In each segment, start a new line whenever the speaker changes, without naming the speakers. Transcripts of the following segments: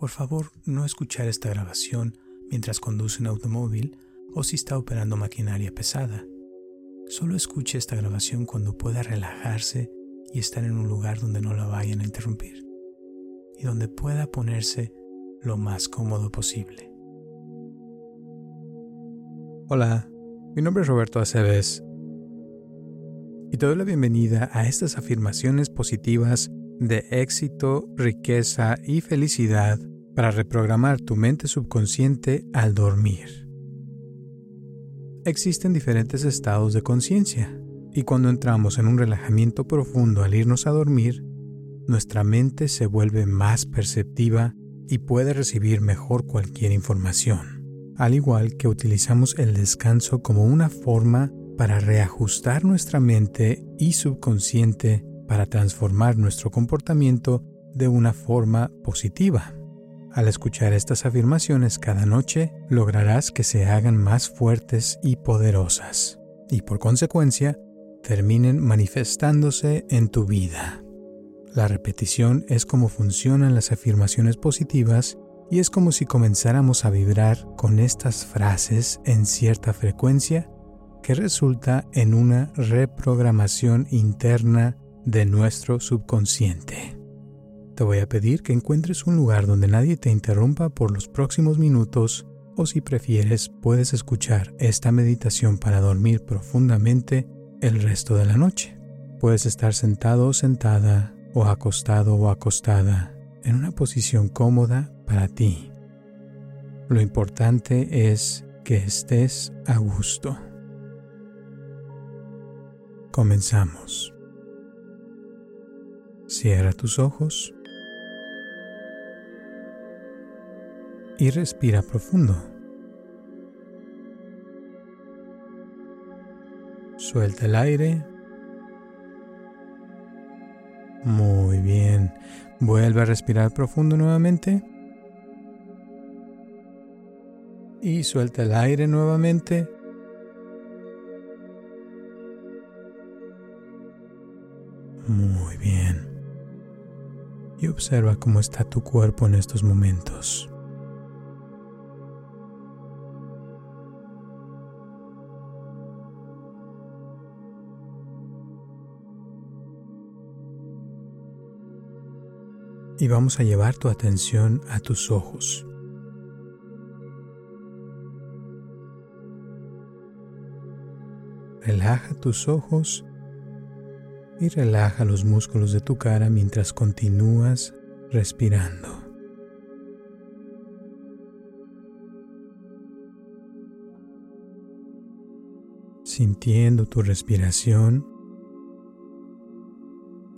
Por favor, no escuchar esta grabación mientras conduce un automóvil o si está operando maquinaria pesada. Solo escuche esta grabación cuando pueda relajarse y estar en un lugar donde no la vayan a interrumpir y donde pueda ponerse lo más cómodo posible. Hola, mi nombre es Roberto Aceves y te doy la bienvenida a estas afirmaciones positivas de éxito, riqueza y felicidad para reprogramar tu mente subconsciente al dormir. Existen diferentes estados de conciencia y cuando entramos en un relajamiento profundo al irnos a dormir, nuestra mente se vuelve más perceptiva y puede recibir mejor cualquier información, al igual que utilizamos el descanso como una forma para reajustar nuestra mente y subconsciente para transformar nuestro comportamiento de una forma positiva. Al escuchar estas afirmaciones cada noche, lograrás que se hagan más fuertes y poderosas, y por consecuencia, terminen manifestándose en tu vida. La repetición es como funcionan las afirmaciones positivas y es como si comenzáramos a vibrar con estas frases en cierta frecuencia que resulta en una reprogramación interna de nuestro subconsciente. Te voy a pedir que encuentres un lugar donde nadie te interrumpa por los próximos minutos o si prefieres puedes escuchar esta meditación para dormir profundamente el resto de la noche. Puedes estar sentado o sentada o acostado o acostada en una posición cómoda para ti. Lo importante es que estés a gusto. Comenzamos. Cierra tus ojos y respira profundo. Suelta el aire. Muy bien. Vuelve a respirar profundo nuevamente. Y suelta el aire nuevamente. Muy bien. Y observa cómo está tu cuerpo en estos momentos. Y vamos a llevar tu atención a tus ojos. Relaja tus ojos y relaja los músculos de tu cara mientras continúas respirando. Sintiendo tu respiración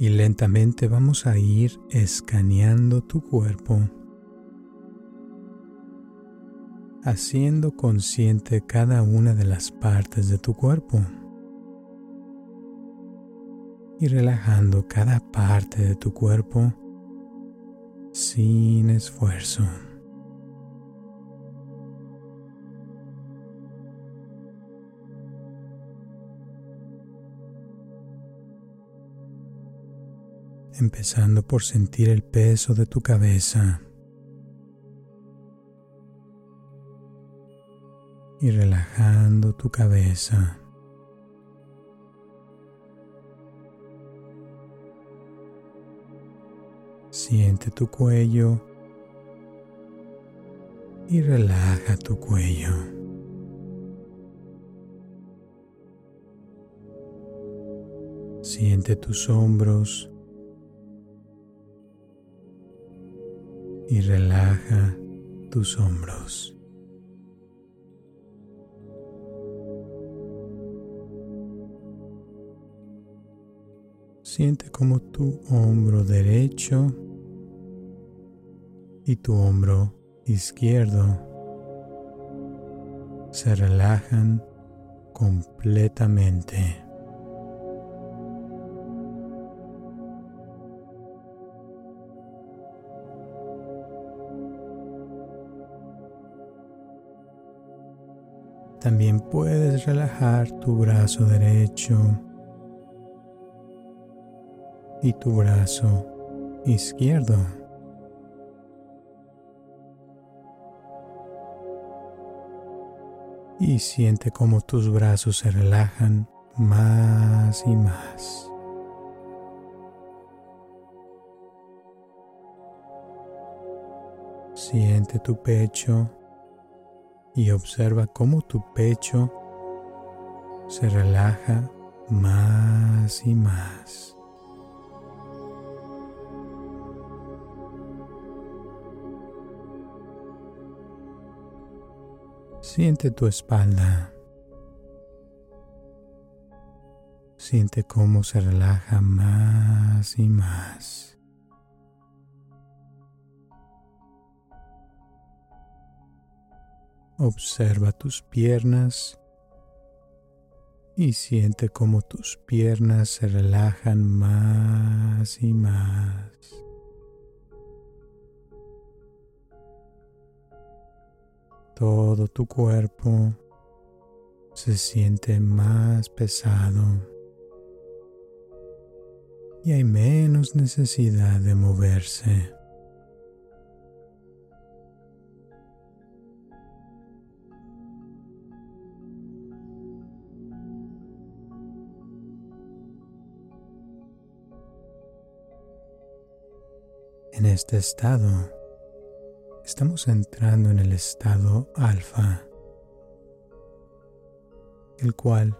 y lentamente vamos a ir escaneando tu cuerpo, haciendo consciente cada una de las partes de tu cuerpo y relajando cada parte de tu cuerpo sin esfuerzo. Empezando por sentir el peso de tu cabeza y relajando tu cabeza. Siente tu cuello y relaja tu cuello. Siente tus hombros y relaja tus hombros. Siente como tu hombro derecho y tu hombro izquierdo se relajan completamente. También puedes relajar tu brazo derecho y tu brazo izquierdo. Y siente cómo tus brazos se relajan más y más. Siente tu pecho y observa cómo tu pecho se relaja más y más. Siente tu espalda. Siente cómo se relaja más y más. Observa tus piernas y siente cómo tus piernas se relajan más y más. Todo tu cuerpo se siente más pesado y hay menos necesidad de moverse. En este estado, estamos entrando en el estado alfa, el cual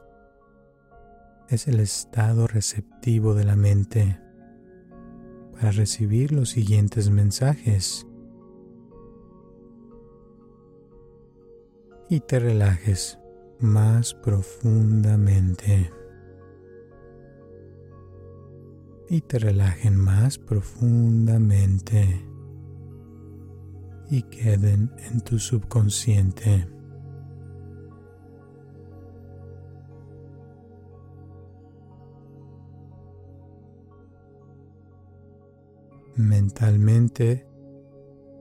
es el estado receptivo de la mente para recibir los siguientes mensajes. Y te relajes más profundamente y te relajen más profundamente y queden en tu subconsciente. Mentalmente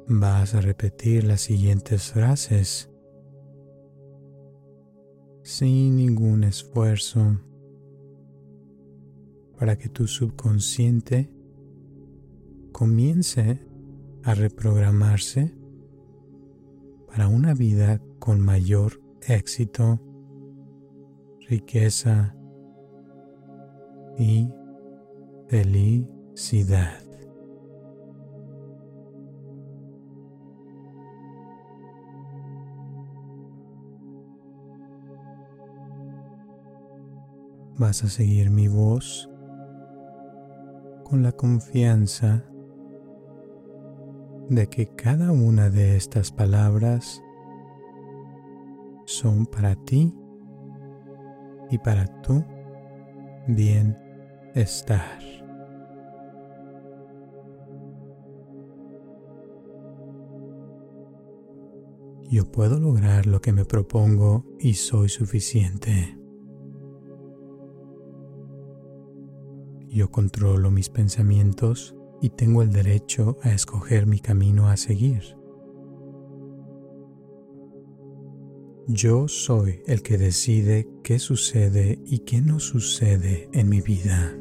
vas a repetir las siguientes frases sin ningún esfuerzo para que tu subconsciente comience a reprogramarse para una vida con mayor éxito, riqueza y felicidad. Vas a seguir mi voz con la confianza de que cada una de estas palabras son para ti y para tu bienestar. Yo puedo lograr lo que me propongo y soy suficiente. Yo controlo mis pensamientos y tengo el derecho a escoger mi camino a seguir. Yo soy el que decide qué sucede y qué no sucede en mi vida.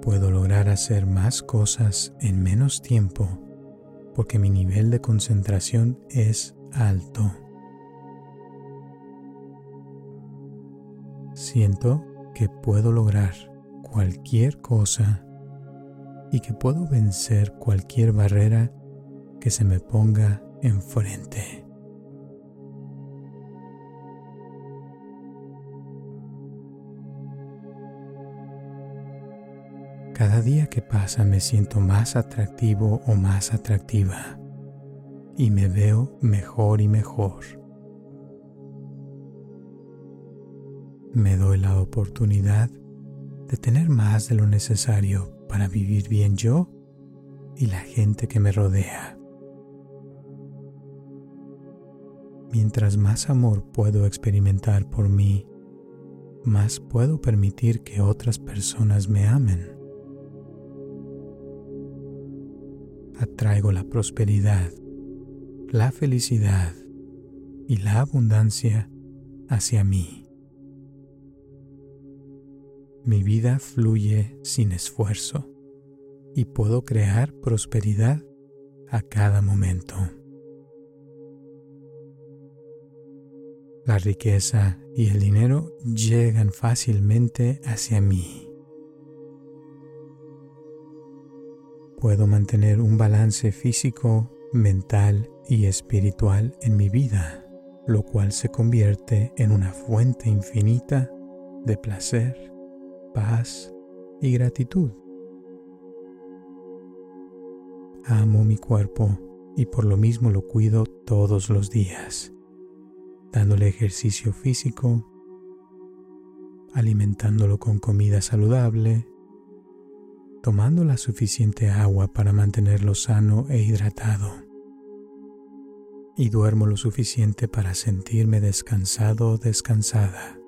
Puedo lograr hacer más cosas en menos tiempo porque mi nivel de concentración es alto. Siento que puedo lograr cualquier cosa y que puedo vencer cualquier barrera que se me ponga enfrente. Cada día que pasa me siento más atractivo o más atractiva y me veo mejor y mejor. Me doy la oportunidad de tener más de lo necesario para vivir bien yo y la gente que me rodea. Mientras más amor puedo experimentar por mí, más puedo permitir que otras personas me amen. Atraigo la prosperidad, la felicidad y la abundancia hacia mí. Mi vida fluye sin esfuerzo y puedo crear prosperidad a cada momento. La riqueza y el dinero llegan fácilmente hacia mí. Puedo mantener un balance físico, mental y espiritual en mi vida, lo cual se convierte en una fuente infinita de placer, paz y gratitud. Amo mi cuerpo y por lo mismo lo cuido todos los días, dándole ejercicio físico, alimentándolo con comida saludable, tomando la suficiente agua para mantenerlo sano e hidratado, y duermo lo suficiente para sentirme descansado o descansada.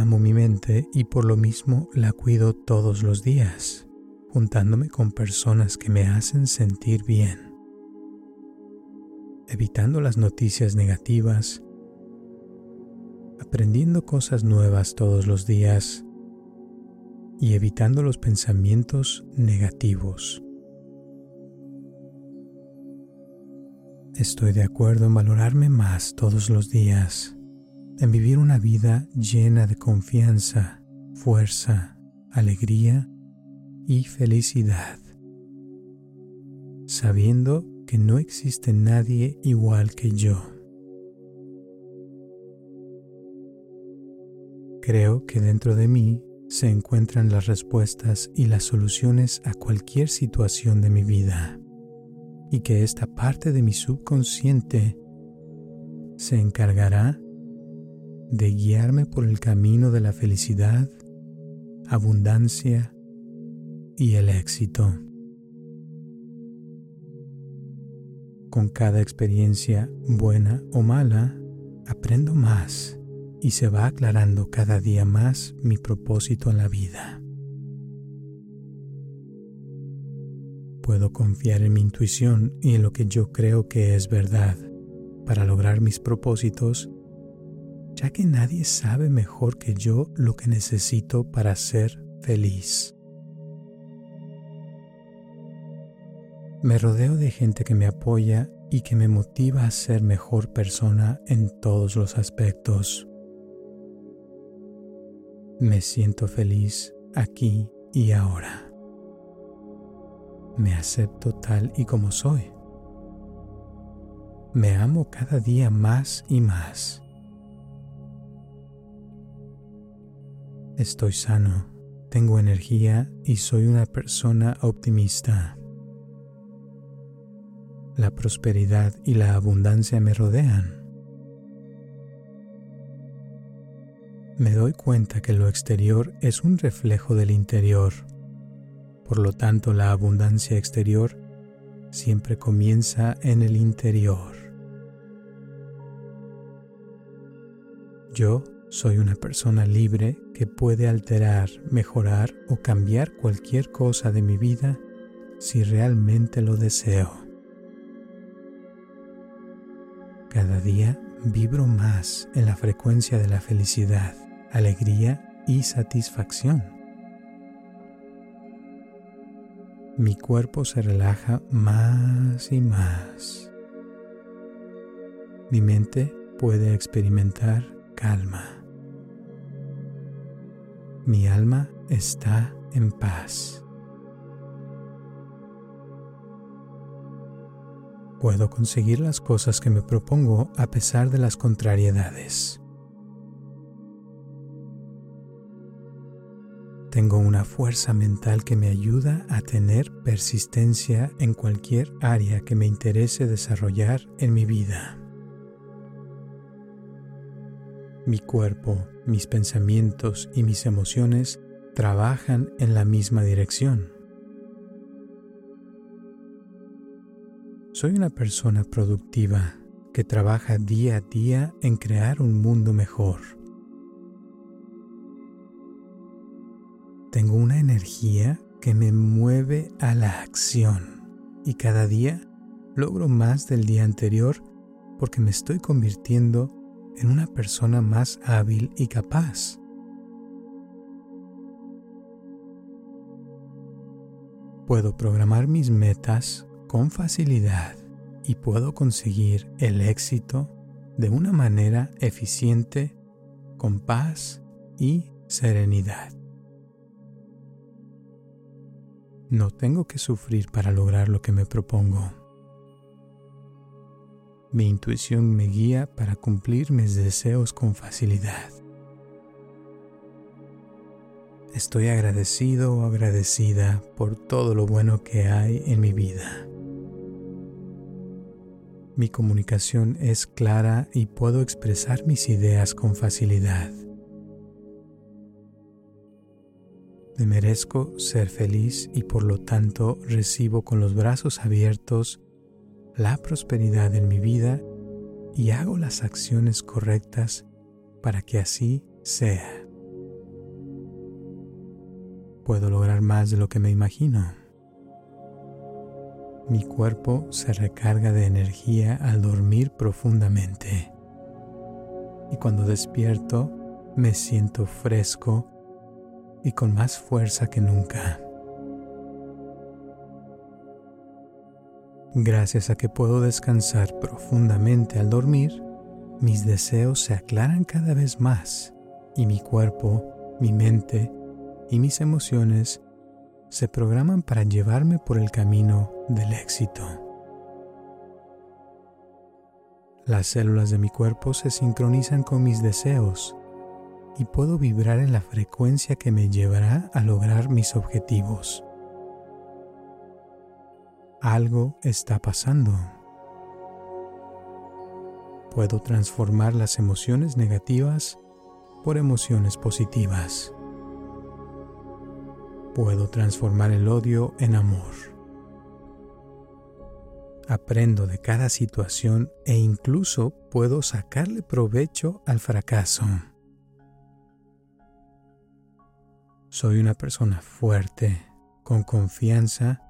Amo mi mente y por lo mismo la cuido todos los días, juntándome con personas que me hacen sentir bien, evitando las noticias negativas, aprendiendo cosas nuevas todos los días y evitando los pensamientos negativos. Estoy de acuerdo en valorarme más todos los días en vivir una vida llena de confianza, fuerza, alegría y felicidad, sabiendo que no existe nadie igual que yo. Creo que dentro de mí se encuentran las respuestas y las soluciones a cualquier situación de mi vida y que esta parte de mi subconsciente se encargará de guiarme por el camino de la felicidad, abundancia y el éxito. Con cada experiencia buena o mala, aprendo más y se va aclarando cada día más mi propósito en la vida. Puedo confiar en mi intuición y en lo que yo creo que es verdad para lograr mis propósitos ya que nadie sabe mejor que yo lo que necesito para ser feliz. Me rodeo de gente que me apoya y que me motiva a ser mejor persona en todos los aspectos. Me siento feliz aquí y ahora. Me acepto tal y como soy. Me amo cada día más y más. Estoy sano, tengo energía y soy una persona optimista. La prosperidad y la abundancia me rodean. Me doy cuenta que lo exterior es un reflejo del interior. Por lo tanto, la abundancia exterior siempre comienza en el interior. Yo soy una persona libre que puede alterar, mejorar o cambiar cualquier cosa de mi vida si realmente lo deseo. Cada día vibro más en la frecuencia de la felicidad, alegría y satisfacción. Mi cuerpo se relaja más y más. Mi mente puede experimentar calma mi alma está en paz. Puedo conseguir las cosas que me propongo a pesar de las contrariedades. Tengo una fuerza mental que me ayuda a tener persistencia en cualquier área que me interese desarrollar en mi vida. Mi cuerpo, mis pensamientos y mis emociones trabajan en la misma dirección. Soy una persona productiva que trabaja día a día en crear un mundo mejor. Tengo una energía que me mueve a la acción y cada día logro más del día anterior porque me estoy convirtiendo en una persona más hábil y capaz. Puedo programar mis metas con facilidad y puedo conseguir el éxito de una manera eficiente, con paz y serenidad. No tengo que sufrir para lograr lo que me propongo. Mi intuición me guía para cumplir mis deseos con facilidad. Estoy agradecido o agradecida por todo lo bueno que hay en mi vida. Mi comunicación es clara y puedo expresar mis ideas con facilidad. Me merezco ser feliz y por lo tanto recibo con los brazos abiertos la prosperidad en mi vida y hago las acciones correctas para que así sea. Puedo lograr más de lo que me imagino. Mi cuerpo se recarga de energía al dormir profundamente. Y cuando despierto me siento fresco y con más fuerza que nunca. Gracias a que puedo descansar profundamente al dormir, mis deseos se aclaran cada vez más y mi cuerpo, mi mente y mis emociones se programan para llevarme por el camino del éxito. Las células de mi cuerpo se sincronizan con mis deseos y puedo vibrar en la frecuencia que me llevará a lograr mis objetivos algo está pasando. Puedo transformar las emociones negativas por emociones positivas. Puedo transformar el odio en amor. Aprendo de cada situación e incluso puedo sacarle provecho al fracaso. Soy una persona fuerte, con confianza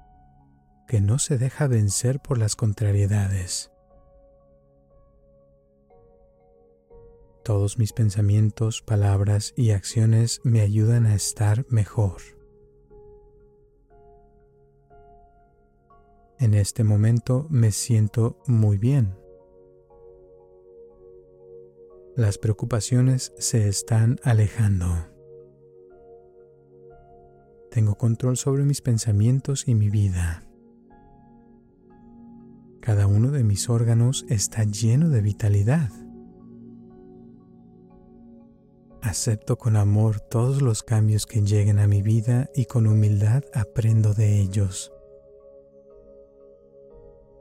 que no se deja vencer por las contrariedades. Todos mis pensamientos, palabras y acciones me ayudan a estar mejor. En este momento me siento muy bien. Las preocupaciones se están alejando. Tengo control sobre mis pensamientos y mi vida. Cada uno de mis órganos está lleno de vitalidad. Acepto con amor todos los cambios que lleguen a mi vida y con humildad aprendo de ellos.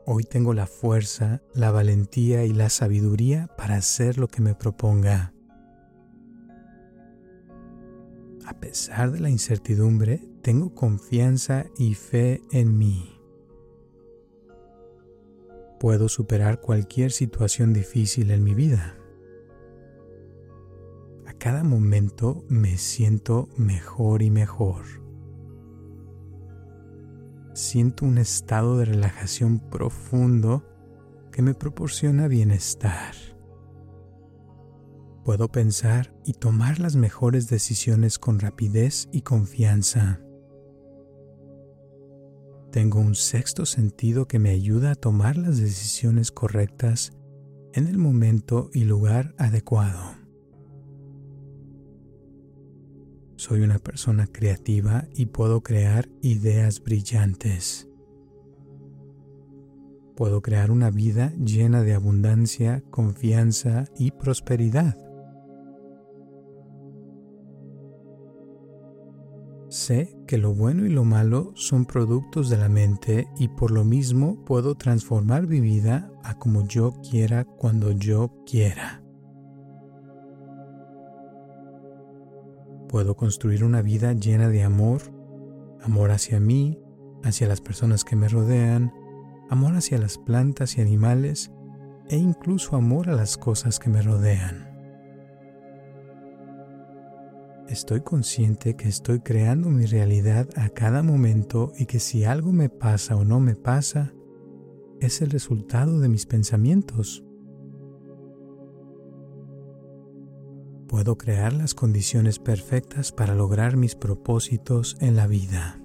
Hoy tengo la fuerza, la valentía y la sabiduría para hacer lo que me proponga. A pesar de la incertidumbre, tengo confianza y fe en mí puedo superar cualquier situación difícil en mi vida. A cada momento me siento mejor y mejor. Siento un estado de relajación profundo que me proporciona bienestar. Puedo pensar y tomar las mejores decisiones con rapidez y confianza. Tengo un sexto sentido que me ayuda a tomar las decisiones correctas en el momento y lugar adecuado. Soy una persona creativa y puedo crear ideas brillantes. Puedo crear una vida llena de abundancia, confianza y prosperidad. Sé que lo bueno y lo malo son productos de la mente y por lo mismo puedo transformar mi vida a como yo quiera cuando yo quiera. Puedo construir una vida llena de amor, amor hacia mí, hacia las personas que me rodean, amor hacia las plantas y animales e incluso amor a las cosas que me rodean estoy consciente que estoy creando mi realidad a cada momento y que si algo me pasa o no me pasa, es el resultado de mis pensamientos. Puedo crear las condiciones perfectas para lograr mis propósitos en la vida.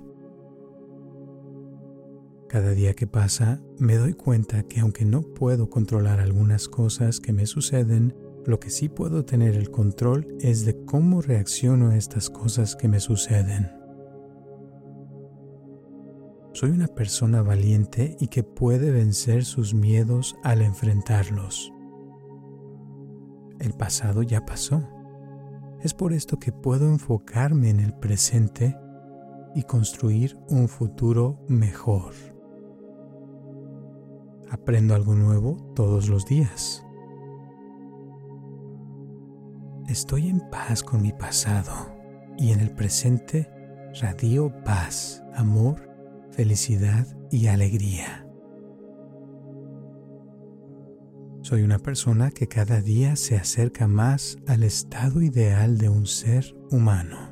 Cada día que pasa me doy cuenta que aunque no puedo controlar algunas cosas que me suceden, lo que sí puedo tener el control es de cómo reacciono a estas cosas que me suceden. Soy una persona valiente y que puede vencer sus miedos al enfrentarlos. El pasado ya pasó. Es por esto que puedo enfocarme en el presente y construir un futuro mejor. Aprendo algo nuevo todos los días. Estoy en paz con mi pasado y en el presente radio paz, amor, felicidad y alegría. Soy una persona que cada día se acerca más al estado ideal de un ser humano.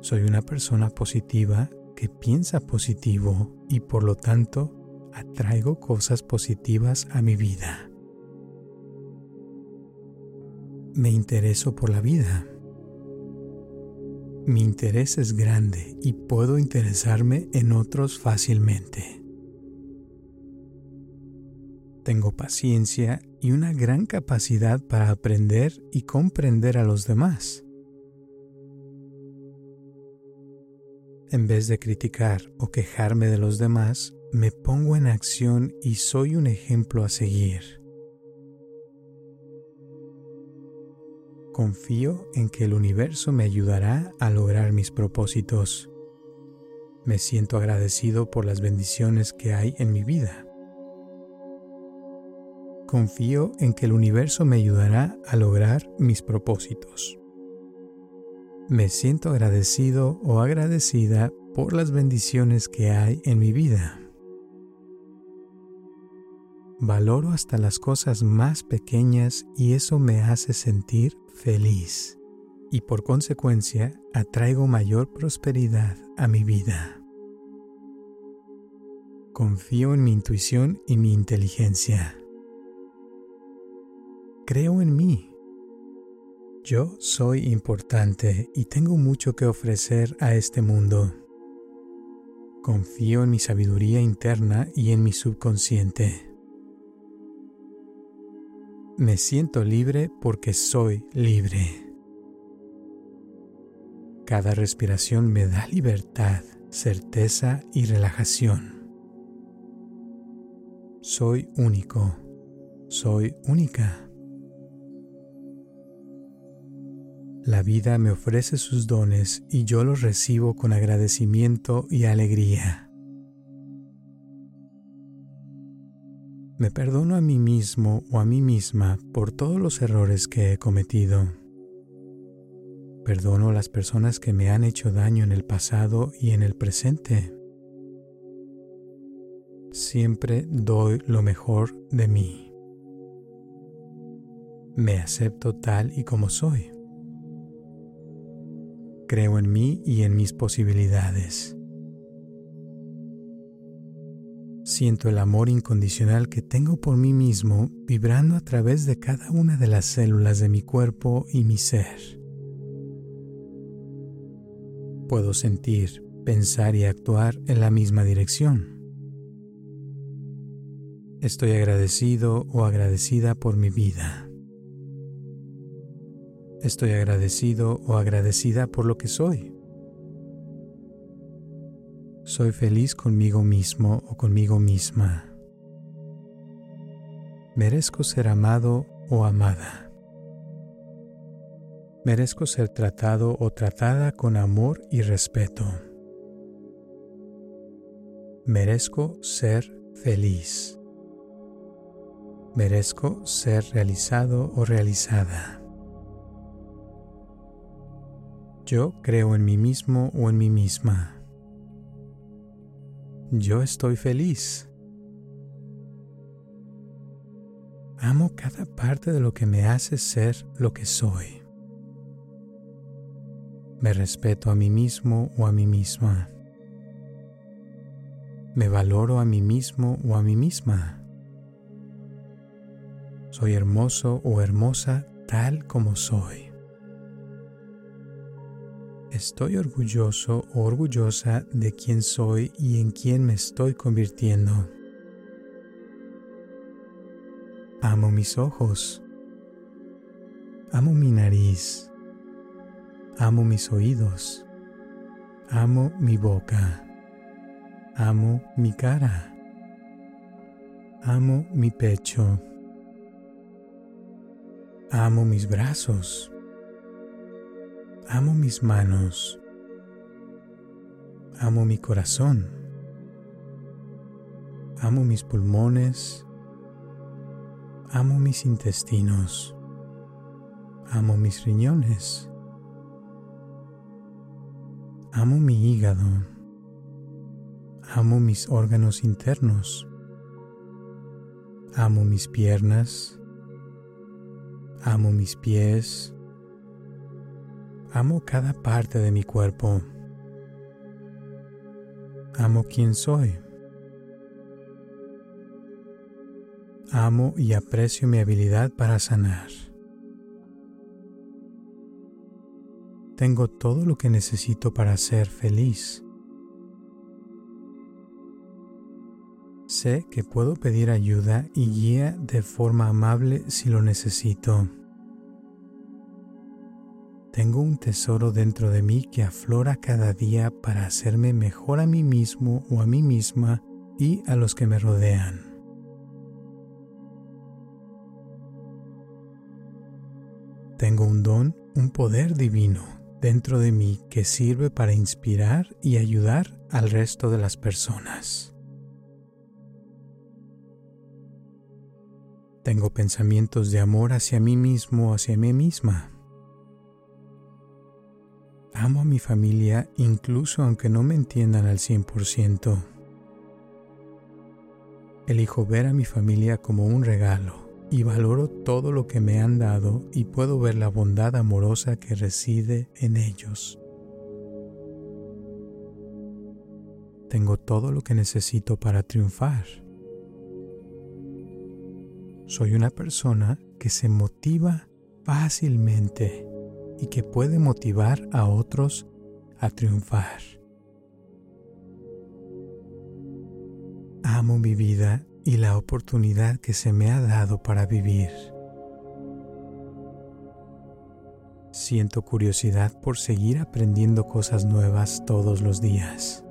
Soy una persona positiva que piensa positivo y por lo tanto atraigo cosas positivas a mi vida. Me intereso por la vida. Mi interés es grande y puedo interesarme en otros fácilmente. Tengo paciencia y una gran capacidad para aprender y comprender a los demás. En vez de criticar o quejarme de los demás, me pongo en acción y soy un ejemplo a seguir. Confío en que el universo me ayudará a lograr mis propósitos. Me siento agradecido por las bendiciones que hay en mi vida. Confío en que el universo me ayudará a lograr mis propósitos. Me siento agradecido o agradecida por las bendiciones que hay en mi vida. Valoro hasta las cosas más pequeñas y eso me hace sentir feliz y por consecuencia atraigo mayor prosperidad a mi vida. Confío en mi intuición y mi inteligencia. Creo en mí yo soy importante y tengo mucho que ofrecer a este mundo. Confío en mi sabiduría interna y en mi subconsciente. Me siento libre porque soy libre. Cada respiración me da libertad, certeza y relajación. Soy único. Soy única. La vida me ofrece sus dones y yo los recibo con agradecimiento y alegría. Me perdono a mí mismo o a mí misma por todos los errores que he cometido. Perdono a las personas que me han hecho daño en el pasado y en el presente. Siempre doy lo mejor de mí. Me acepto tal y como soy. Creo en mí y en mis posibilidades. Siento el amor incondicional que tengo por mí mismo vibrando a través de cada una de las células de mi cuerpo y mi ser. Puedo sentir, pensar y actuar en la misma dirección. Estoy agradecido o agradecida por mi vida. Estoy agradecido o agradecida por lo que soy. Soy feliz conmigo mismo o conmigo misma. Merezco ser amado o amada. Merezco ser tratado o tratada con amor y respeto. Merezco ser feliz. Merezco ser realizado o realizada. Yo creo en mí mismo o en mí misma. Yo estoy feliz. Amo cada parte de lo que me hace ser lo que soy. Me respeto a mí mismo o a mí misma. Me valoro a mí mismo o a mí misma. Soy hermoso o hermosa tal como soy. Estoy orgulloso o orgullosa de quién soy y en quién me estoy convirtiendo. Amo mis ojos. Amo mi nariz. Amo mis oídos. Amo mi boca. Amo mi cara. Amo mi pecho. Amo mis brazos. Amo mis manos. Amo mi corazón. Amo mis pulmones. Amo mis intestinos. Amo mis riñones. Amo mi hígado. Amo mis órganos internos. Amo mis piernas. Amo mis pies. Amo cada parte de mi cuerpo. Amo quien soy. Amo y aprecio mi habilidad para sanar. Tengo todo lo que necesito para ser feliz. Sé que puedo pedir ayuda y guía de forma amable si lo necesito. Tengo un tesoro dentro de mí que aflora cada día para hacerme mejor a mí mismo o a mí misma y a los que me rodean. Tengo un don, un poder divino dentro de mí que sirve para inspirar y ayudar al resto de las personas. Tengo pensamientos de amor hacia mí mismo, hacia mí misma. Amo a mi familia incluso aunque no me entiendan al 100%. Elijo ver a mi familia como un regalo y valoro todo lo que me han dado y puedo ver la bondad amorosa que reside en ellos. Tengo todo lo que necesito para triunfar. Soy una persona que se motiva fácilmente y que puede motivar a otros a triunfar. Amo mi vida y la oportunidad que se me ha dado para vivir. Siento curiosidad por seguir aprendiendo cosas nuevas todos los días.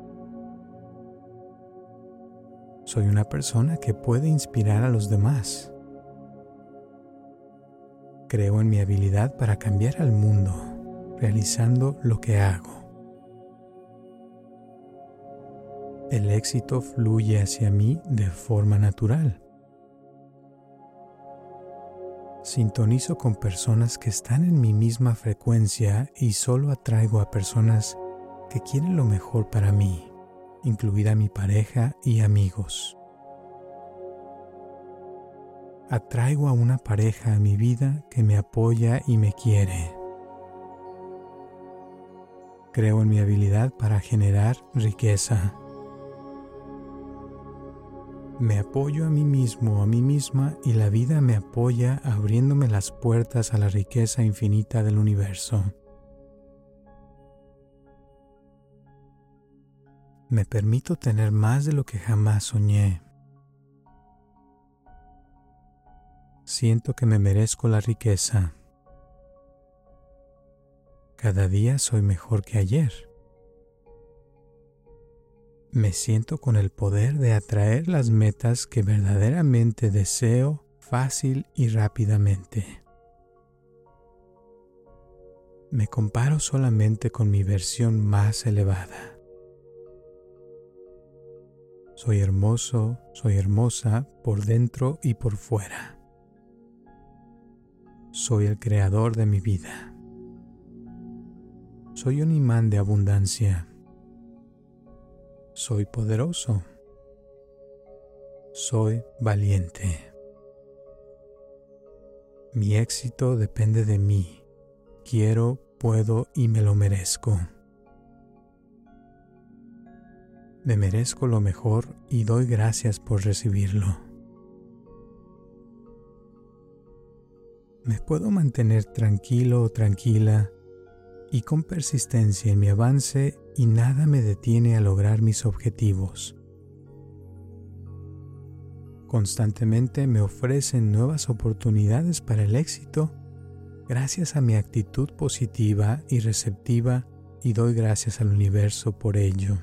Soy una persona que puede inspirar a los demás. Creo en mi habilidad para cambiar al mundo realizando lo que hago. El éxito fluye hacia mí de forma natural. Sintonizo con personas que están en mi misma frecuencia y solo atraigo a personas que quieren lo mejor para mí, incluida mi pareja y amigos atraigo a una pareja a mi vida que me apoya y me quiere. Creo en mi habilidad para generar riqueza. Me apoyo a mí mismo, a mí misma y la vida me apoya abriéndome las puertas a la riqueza infinita del universo. Me permito tener más de lo que jamás soñé. Siento que me merezco la riqueza. Cada día soy mejor que ayer. Me siento con el poder de atraer las metas que verdaderamente deseo fácil y rápidamente. Me comparo solamente con mi versión más elevada. Soy hermoso, soy hermosa por dentro y por fuera. Soy el creador de mi vida. Soy un imán de abundancia. Soy poderoso. Soy valiente. Mi éxito depende de mí. Quiero, puedo y me lo merezco. Me merezco lo mejor y doy gracias por recibirlo. Me puedo mantener tranquilo o tranquila y con persistencia en mi avance y nada me detiene a lograr mis objetivos. Constantemente me ofrecen nuevas oportunidades para el éxito gracias a mi actitud positiva y receptiva y doy gracias al universo por ello.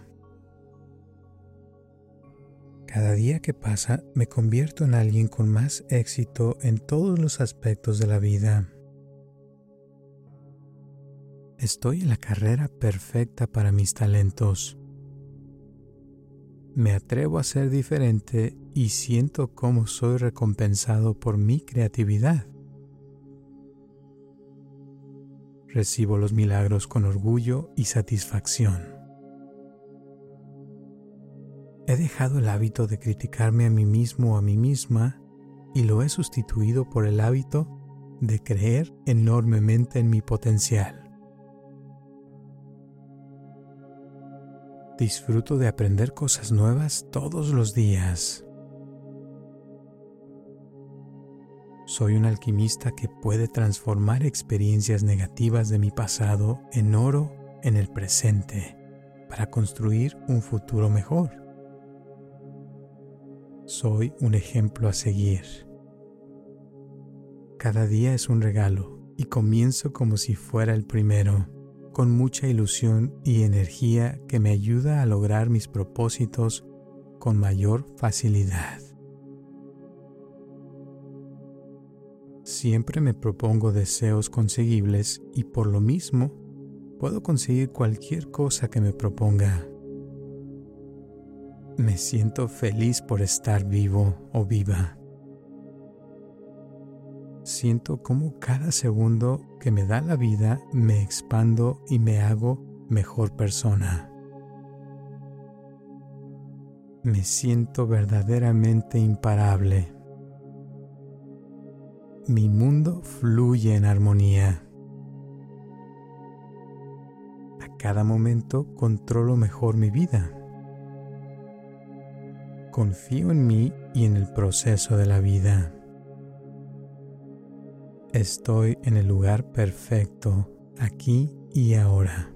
Cada día que pasa me convierto en alguien con más éxito en todos los aspectos de la vida. Estoy en la carrera perfecta para mis talentos. Me atrevo a ser diferente y siento cómo soy recompensado por mi creatividad. Recibo los milagros con orgullo y satisfacción. He dejado el hábito de criticarme a mí mismo o a mí misma y lo he sustituido por el hábito de creer enormemente en mi potencial. Disfruto de aprender cosas nuevas todos los días. Soy un alquimista que puede transformar experiencias negativas de mi pasado en oro en el presente para construir un futuro mejor. Soy un ejemplo a seguir. Cada día es un regalo y comienzo como si fuera el primero con mucha ilusión y energía que me ayuda a lograr mis propósitos con mayor facilidad. Siempre me propongo deseos conseguibles y por lo mismo puedo conseguir cualquier cosa que me proponga. Me siento feliz por estar vivo o viva siento como cada segundo que me da la vida me expando y me hago mejor persona. Me siento verdaderamente imparable. Mi mundo fluye en armonía. A cada momento controlo mejor mi vida. Confío en mí y en el proceso de la vida. Estoy en el lugar perfecto, aquí y ahora.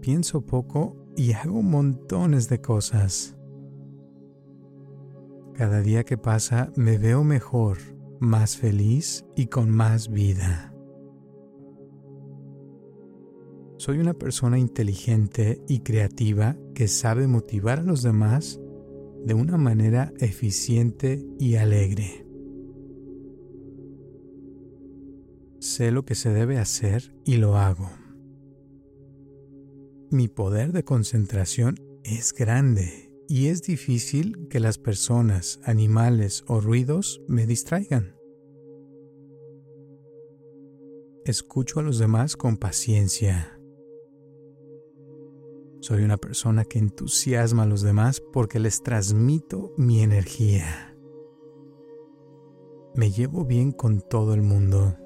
Pienso poco y hago montones de cosas. Cada día que pasa me veo mejor, más feliz y con más vida. Soy una persona inteligente y creativa que sabe motivar a los demás de una manera eficiente y alegre. Sé lo que se debe hacer y lo hago. Mi poder de concentración es grande y es difícil que las personas, animales o ruidos me distraigan. Escucho a los demás con paciencia. Soy una persona que entusiasma a los demás porque les transmito mi energía. Me llevo bien con todo el mundo.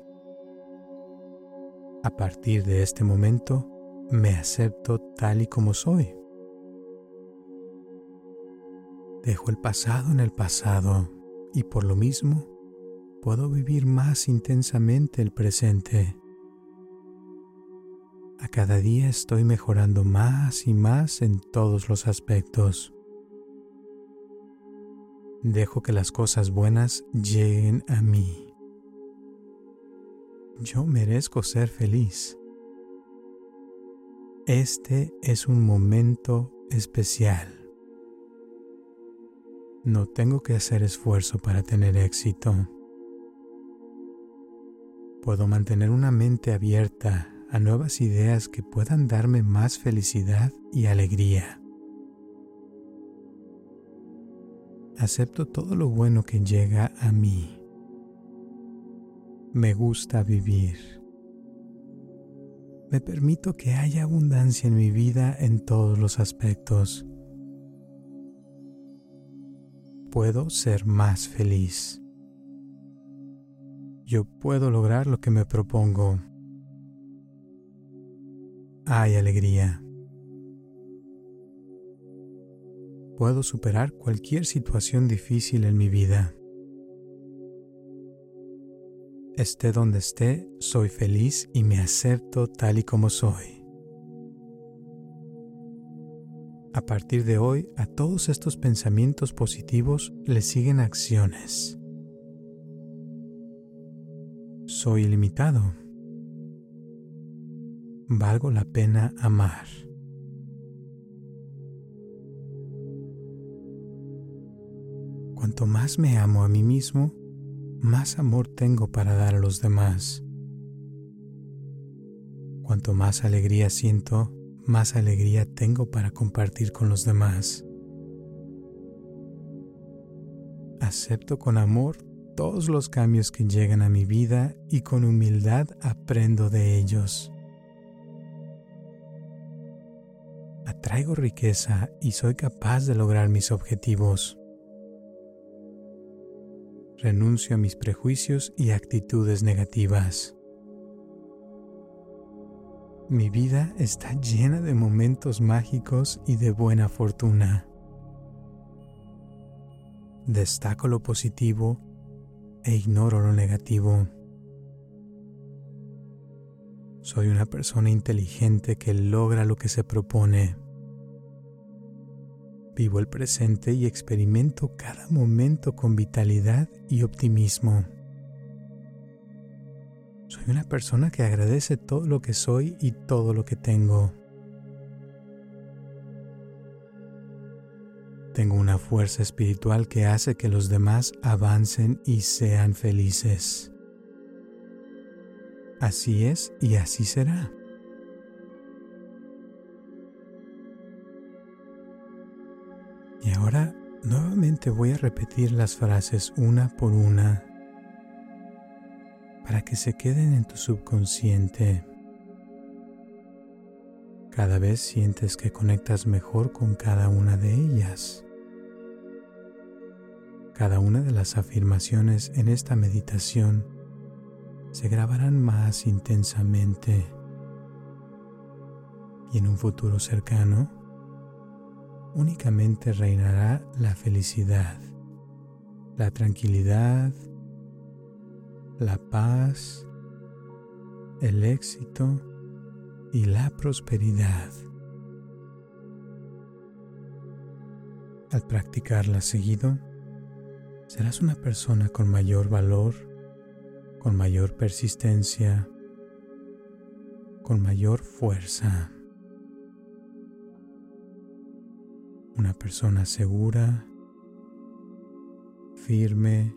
A partir de este momento, me acepto tal y como soy. Dejo el pasado en el pasado y por lo mismo puedo vivir más intensamente el presente. A cada día estoy mejorando más y más en todos los aspectos. Dejo que las cosas buenas lleguen a mí. Yo merezco ser feliz. Este es un momento especial. No tengo que hacer esfuerzo para tener éxito. Puedo mantener una mente abierta a nuevas ideas que puedan darme más felicidad y alegría. Acepto todo lo bueno que llega a mí. Me gusta vivir. Me permito que haya abundancia en mi vida en todos los aspectos. Puedo ser más feliz. Yo puedo lograr lo que me propongo. Hay alegría. Puedo superar cualquier situación difícil en mi vida. Esté donde esté, soy feliz y me acepto tal y como soy. A partir de hoy, a todos estos pensamientos positivos le siguen acciones. Soy ilimitado. Valgo la pena amar. Cuanto más me amo a mí mismo, más amor tengo para dar a los demás. Cuanto más alegría siento, más alegría tengo para compartir con los demás. Acepto con amor todos los cambios que llegan a mi vida y con humildad aprendo de ellos. Atraigo riqueza y soy capaz de lograr mis objetivos renuncio a mis prejuicios y actitudes negativas. Mi vida está llena de momentos mágicos y de buena fortuna. Destaco lo positivo e ignoro lo negativo. Soy una persona inteligente que logra lo que se propone. Vivo el presente y experimento cada momento con vitalidad y optimismo. Soy una persona que agradece todo lo que soy y todo lo que tengo. Tengo una fuerza espiritual que hace que los demás avancen y sean felices. Así es y así será. Y ahora nuevamente voy a repetir las frases una por una para que se queden en tu subconsciente. Cada vez sientes que conectas mejor con cada una de ellas. Cada una de las afirmaciones en esta meditación se grabarán más intensamente y en un futuro cercano únicamente reinará la felicidad, la tranquilidad, la paz, el éxito y la prosperidad. Al practicarla seguido, serás una persona con mayor valor, con mayor persistencia, con mayor fuerza. Una persona segura, firme,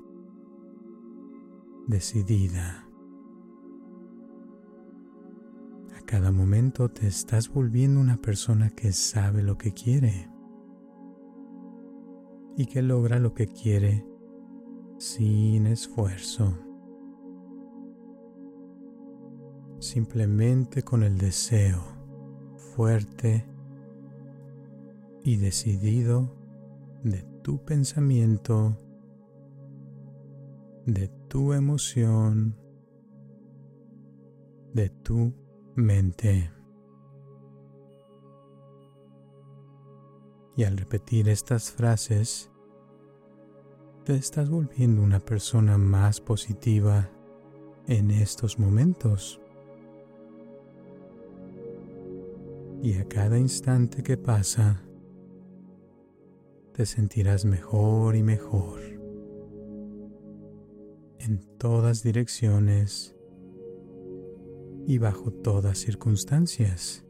decidida. A cada momento te estás volviendo una persona que sabe lo que quiere y que logra lo que quiere sin esfuerzo. Simplemente con el deseo fuerte y decidido de tu pensamiento, de tu emoción, de tu mente. Y al repetir estas frases, te estás volviendo una persona más positiva en estos momentos. Y a cada instante que pasa, te sentirás mejor y mejor en todas direcciones y bajo todas circunstancias.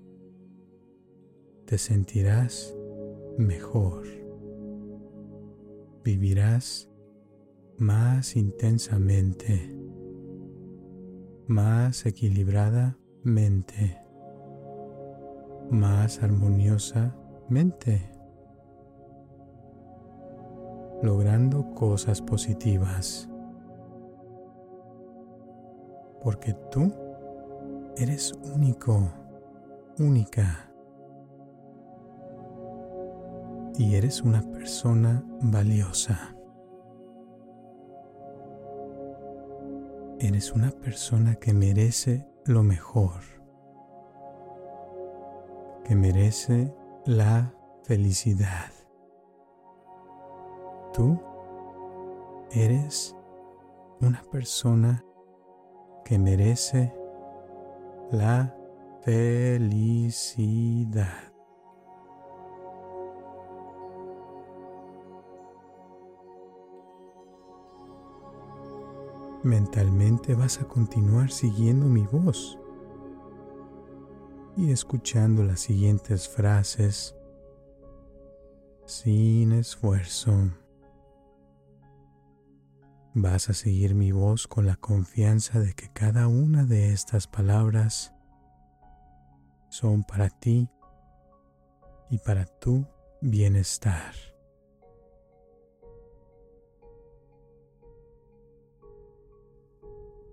Te sentirás mejor. Vivirás más intensamente, más equilibradamente, más armoniosamente logrando cosas positivas. Porque tú eres único, única. Y eres una persona valiosa. Eres una persona que merece lo mejor. Que merece la felicidad. Tú eres una persona que merece la felicidad. Mentalmente vas a continuar siguiendo mi voz y escuchando las siguientes frases sin esfuerzo. Vas a seguir mi voz con la confianza de que cada una de estas palabras son para ti y para tu bienestar.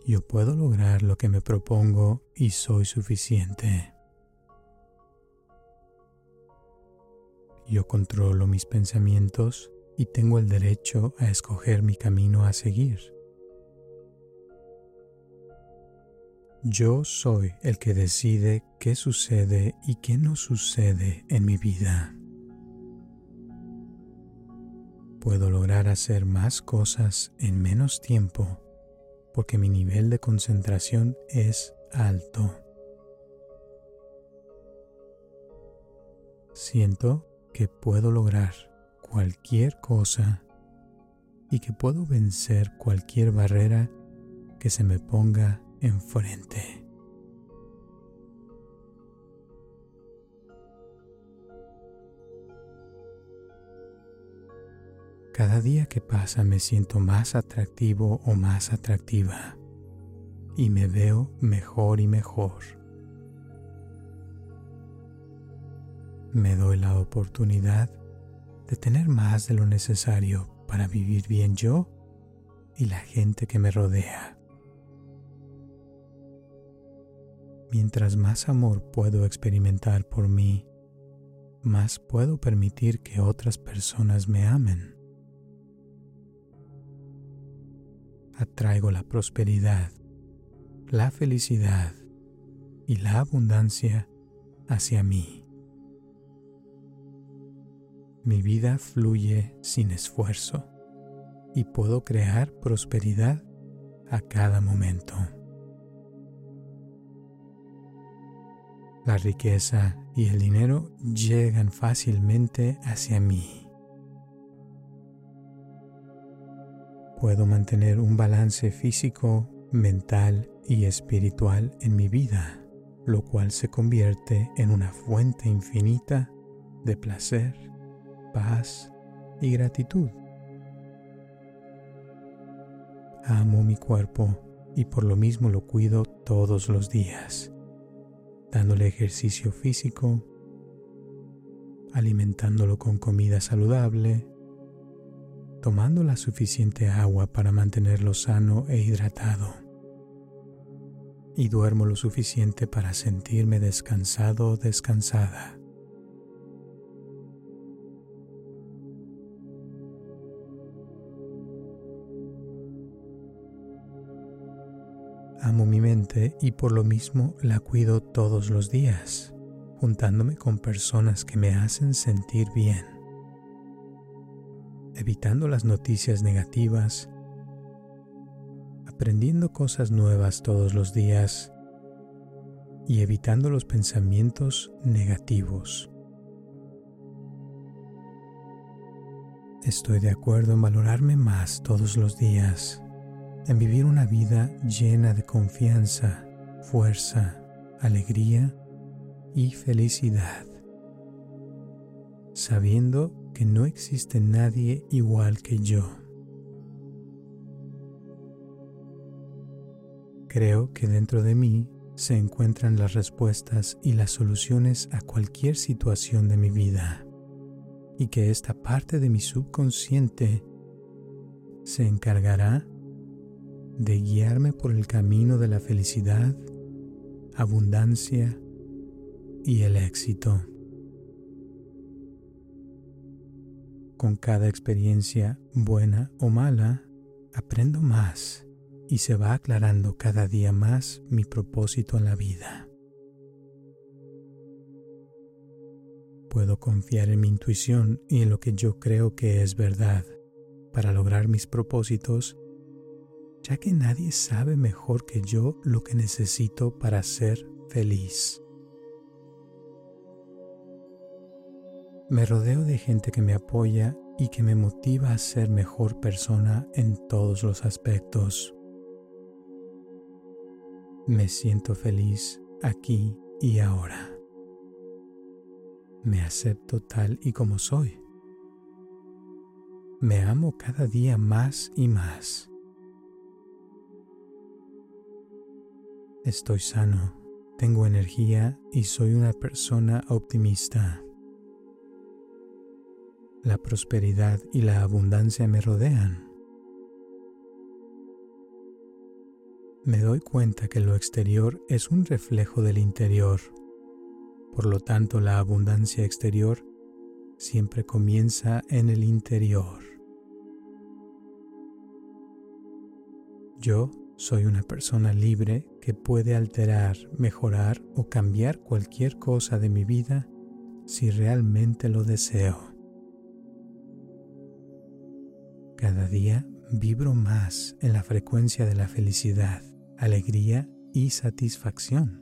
Yo puedo lograr lo que me propongo y soy suficiente. Yo controlo mis pensamientos y tengo el derecho a escoger mi camino a seguir. Yo soy el que decide qué sucede y qué no sucede en mi vida. Puedo lograr hacer más cosas en menos tiempo porque mi nivel de concentración es alto. Siento que puedo lograr cualquier cosa y que puedo vencer cualquier barrera que se me ponga enfrente. Cada día que pasa me siento más atractivo o más atractiva y me veo mejor y mejor. Me doy la oportunidad de tener más de lo necesario para vivir bien yo y la gente que me rodea. Mientras más amor puedo experimentar por mí, más puedo permitir que otras personas me amen. Atraigo la prosperidad, la felicidad y la abundancia hacia mí. Mi vida fluye sin esfuerzo y puedo crear prosperidad a cada momento. La riqueza y el dinero llegan fácilmente hacia mí. Puedo mantener un balance físico, mental y espiritual en mi vida, lo cual se convierte en una fuente infinita de placer paz y gratitud. Amo mi cuerpo y por lo mismo lo cuido todos los días, dándole ejercicio físico, alimentándolo con comida saludable, tomando la suficiente agua para mantenerlo sano e hidratado, y duermo lo suficiente para sentirme descansado o descansada. Amo mi mente y por lo mismo la cuido todos los días, juntándome con personas que me hacen sentir bien, evitando las noticias negativas, aprendiendo cosas nuevas todos los días y evitando los pensamientos negativos. Estoy de acuerdo en valorarme más todos los días en vivir una vida llena de confianza, fuerza, alegría y felicidad, sabiendo que no existe nadie igual que yo. Creo que dentro de mí se encuentran las respuestas y las soluciones a cualquier situación de mi vida y que esta parte de mi subconsciente se encargará de guiarme por el camino de la felicidad, abundancia y el éxito. Con cada experiencia buena o mala, aprendo más y se va aclarando cada día más mi propósito en la vida. Puedo confiar en mi intuición y en lo que yo creo que es verdad para lograr mis propósitos ya que nadie sabe mejor que yo lo que necesito para ser feliz. Me rodeo de gente que me apoya y que me motiva a ser mejor persona en todos los aspectos. Me siento feliz aquí y ahora. Me acepto tal y como soy. Me amo cada día más y más. Estoy sano, tengo energía y soy una persona optimista. La prosperidad y la abundancia me rodean. Me doy cuenta que lo exterior es un reflejo del interior. Por lo tanto, la abundancia exterior siempre comienza en el interior. Yo soy una persona libre que puede alterar, mejorar o cambiar cualquier cosa de mi vida si realmente lo deseo. Cada día vibro más en la frecuencia de la felicidad, alegría y satisfacción.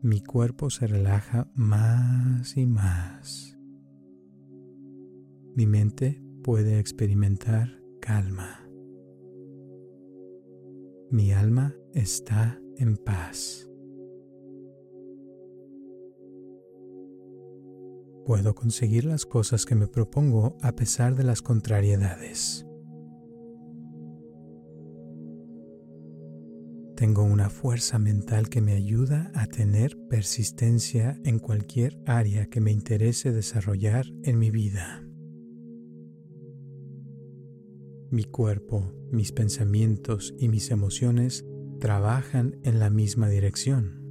Mi cuerpo se relaja más y más. Mi mente puede experimentar calma. Mi alma está en paz. Puedo conseguir las cosas que me propongo a pesar de las contrariedades. Tengo una fuerza mental que me ayuda a tener persistencia en cualquier área que me interese desarrollar en mi vida. Mi cuerpo, mis pensamientos y mis emociones trabajan en la misma dirección.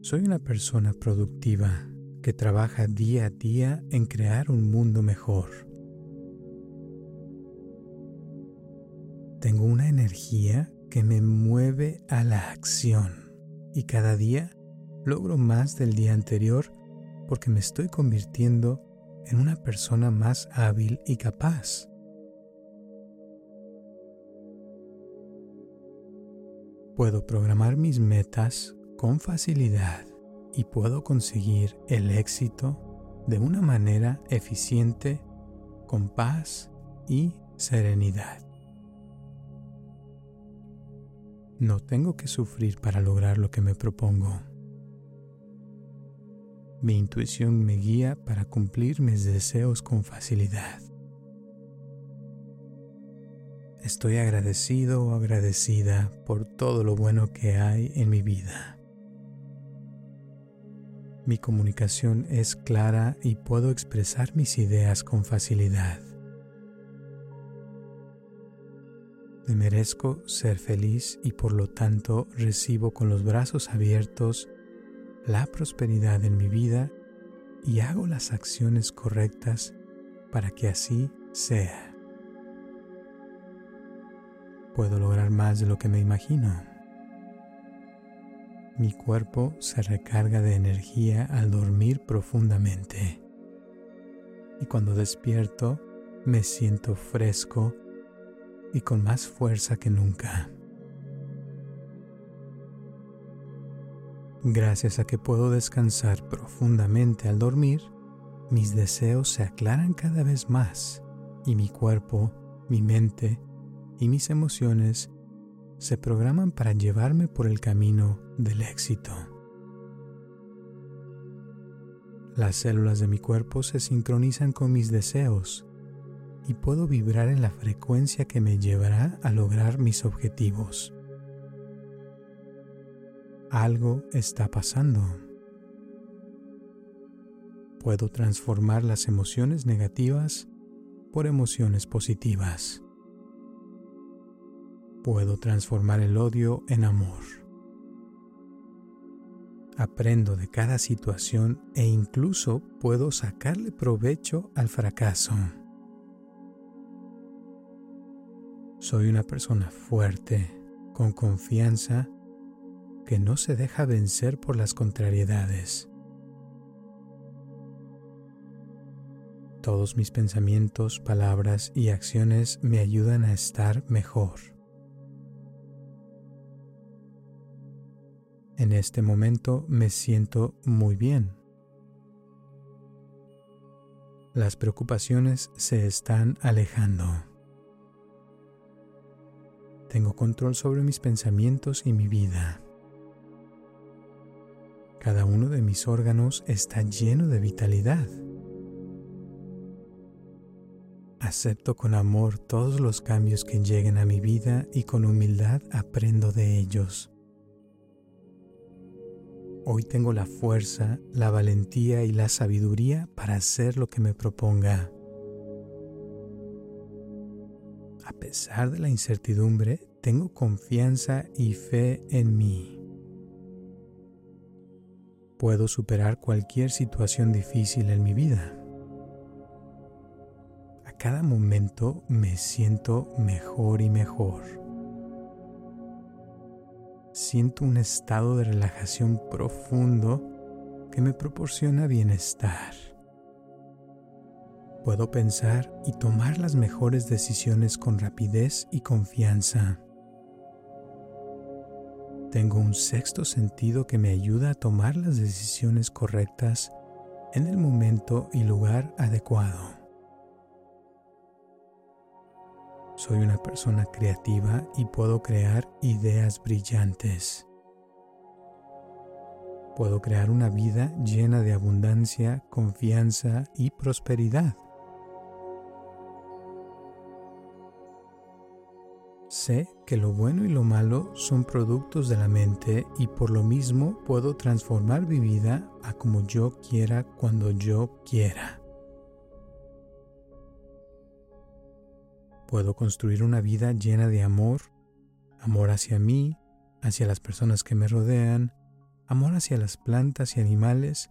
Soy una persona productiva que trabaja día a día en crear un mundo mejor. Tengo una energía que me mueve a la acción y cada día logro más del día anterior porque me estoy convirtiendo en una persona más hábil y capaz. Puedo programar mis metas con facilidad y puedo conseguir el éxito de una manera eficiente, con paz y serenidad. No tengo que sufrir para lograr lo que me propongo. Mi intuición me guía para cumplir mis deseos con facilidad. Estoy agradecido o agradecida por todo lo bueno que hay en mi vida. Mi comunicación es clara y puedo expresar mis ideas con facilidad. Me merezco ser feliz y por lo tanto recibo con los brazos abiertos la prosperidad en mi vida y hago las acciones correctas para que así sea. Puedo lograr más de lo que me imagino. Mi cuerpo se recarga de energía al dormir profundamente. Y cuando despierto me siento fresco y con más fuerza que nunca. Gracias a que puedo descansar profundamente al dormir, mis deseos se aclaran cada vez más y mi cuerpo, mi mente y mis emociones se programan para llevarme por el camino del éxito. Las células de mi cuerpo se sincronizan con mis deseos y puedo vibrar en la frecuencia que me llevará a lograr mis objetivos algo está pasando. Puedo transformar las emociones negativas por emociones positivas. Puedo transformar el odio en amor. Aprendo de cada situación e incluso puedo sacarle provecho al fracaso. Soy una persona fuerte, con confianza que no se deja vencer por las contrariedades. Todos mis pensamientos, palabras y acciones me ayudan a estar mejor. En este momento me siento muy bien. Las preocupaciones se están alejando. Tengo control sobre mis pensamientos y mi vida. Cada uno de mis órganos está lleno de vitalidad. Acepto con amor todos los cambios que lleguen a mi vida y con humildad aprendo de ellos. Hoy tengo la fuerza, la valentía y la sabiduría para hacer lo que me proponga. A pesar de la incertidumbre, tengo confianza y fe en mí. Puedo superar cualquier situación difícil en mi vida cada momento me siento mejor y mejor. Siento un estado de relajación profundo que me proporciona bienestar. Puedo pensar y tomar las mejores decisiones con rapidez y confianza. Tengo un sexto sentido que me ayuda a tomar las decisiones correctas en el momento y lugar adecuado. Soy una persona creativa y puedo crear ideas brillantes. Puedo crear una vida llena de abundancia, confianza y prosperidad. Sé que lo bueno y lo malo son productos de la mente y por lo mismo puedo transformar mi vida a como yo quiera cuando yo quiera. Puedo construir una vida llena de amor, amor hacia mí, hacia las personas que me rodean, amor hacia las plantas y animales